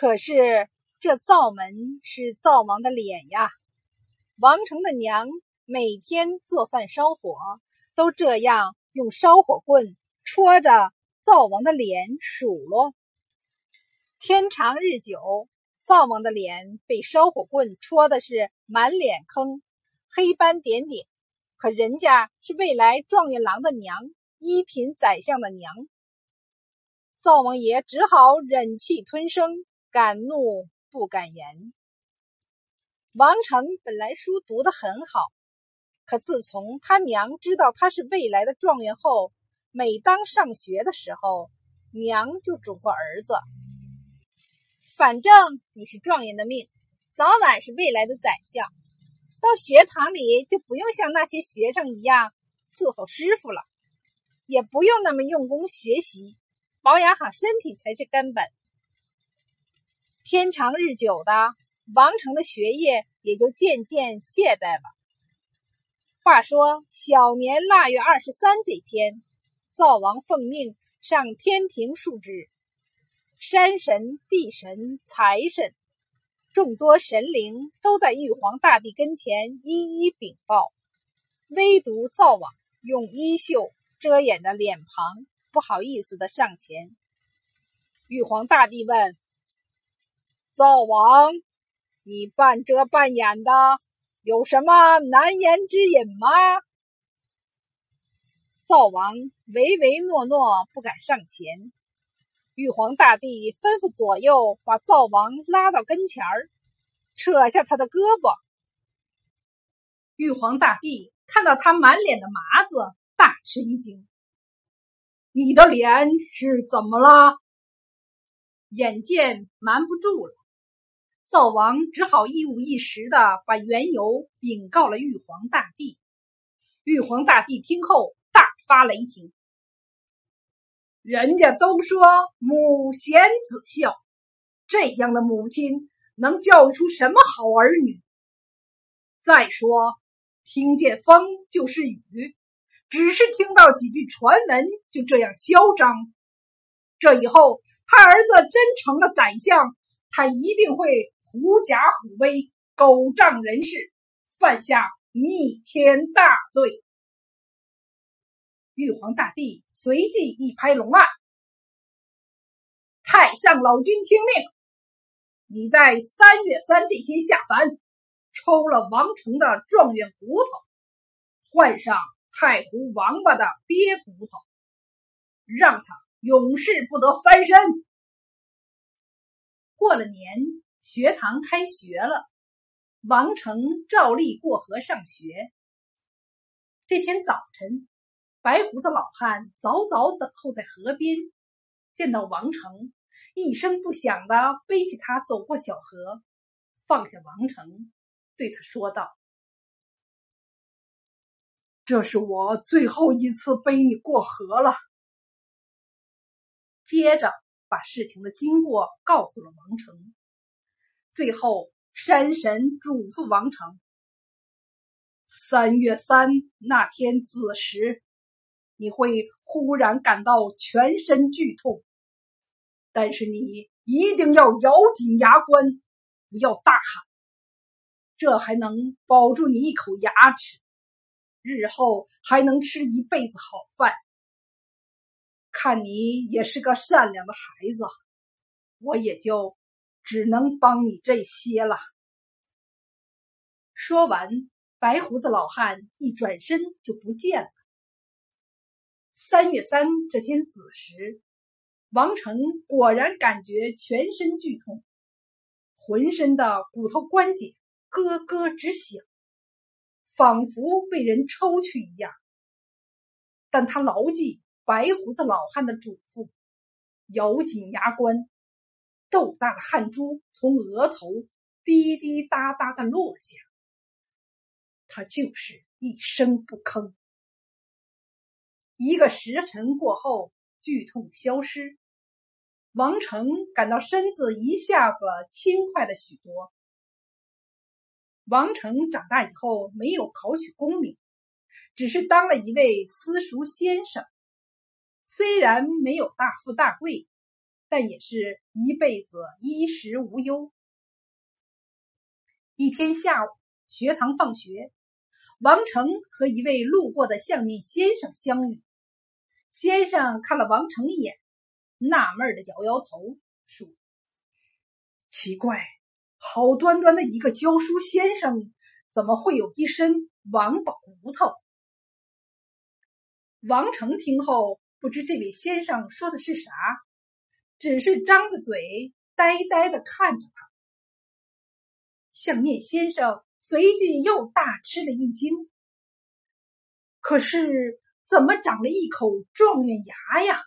可是这灶门是灶王的脸呀。王成的娘每天做饭烧火，都这样用烧火棍戳着灶王的脸数落。天长日久，灶王的脸被烧火棍戳的是满脸坑，黑斑点点。可人家是未来状元郎的娘，一品宰相的娘。灶王爷只好忍气吞声，敢怒不敢言。王成本来书读得很好，可自从他娘知道他是未来的状元后，每当上学的时候，娘就嘱咐儿子：“反正你是状元的命，早晚是未来的宰相。到学堂里就不用像那些学生一样伺候师傅了，也不用那么用功学习。”保养好身体才是根本。天长日久的，王成的学业也就渐渐懈怠了。话说小年腊月二十三这天，灶王奉命上天庭述职，山神、地神、财神，众多神灵都在玉皇大帝跟前一一禀报，唯独灶王用衣袖遮掩着脸庞。不好意思的上前，玉皇大帝问：“灶王，你半遮半掩的，有什么难言之隐吗？”灶王唯唯诺诺，不敢上前。玉皇大帝吩咐左右把灶王拉到跟前儿，扯下他的胳膊。玉皇大帝看到他满脸的麻子，大吃一惊。你的脸是怎么了？眼见瞒不住了，灶王只好一五一十的把缘由禀告了玉皇大帝。玉皇大帝听后大发雷霆：“人家都说母贤子孝，这样的母亲能教育出什么好儿女？再说，听见风就是雨。”只是听到几句传闻，就这样嚣张。这以后，他儿子真成了宰相，他一定会狐假虎威、狗仗人势，犯下逆天大罪。玉皇大帝随即一拍龙案：“太上老君听命，你在三月三这天下凡，抽了王成的状元骨头，换上。”太湖王八的鳖骨头，让他永世不得翻身。过了年，学堂开学了，王成照例过河上学。这天早晨，白胡子老汉早早等候在河边，见到王成，一声不响的背起他走过小河，放下王成，对他说道。这是我最后一次背你过河了。接着把事情的经过告诉了王成，最后山神嘱咐王成：三月三那天子时，你会忽然感到全身剧痛，但是你一定要咬紧牙关，不要大喊，这还能保住你一口牙齿。日后还能吃一辈子好饭。看你也是个善良的孩子，我也就只能帮你这些了。说完，白胡子老汉一转身就不见了。三月三这天子时，王成果然感觉全身剧痛，浑身的骨头关节咯咯直响。仿佛被人抽去一样，但他牢记白胡子老汉的嘱咐，咬紧牙关，豆大的汗珠从额头滴滴答答的落下，他就是一声不吭。一个时辰过后，剧痛消失，王成感到身子一下子轻快了许多。王成长大以后没有考取功名，只是当了一位私塾先生。虽然没有大富大贵，但也是一辈子衣食无忧。一天下午，学堂放学，王成和一位路过的相面先生相遇。先生看了王成一眼，纳闷的摇摇头说：“奇怪，好端端的一个教书先生，怎么会有一身王宝骨头？”王成听后，不知这位先生说的是啥，只是张着嘴，呆呆的看着他。相面先生随即又大吃了一惊，可是。怎么长了一口状元牙呀？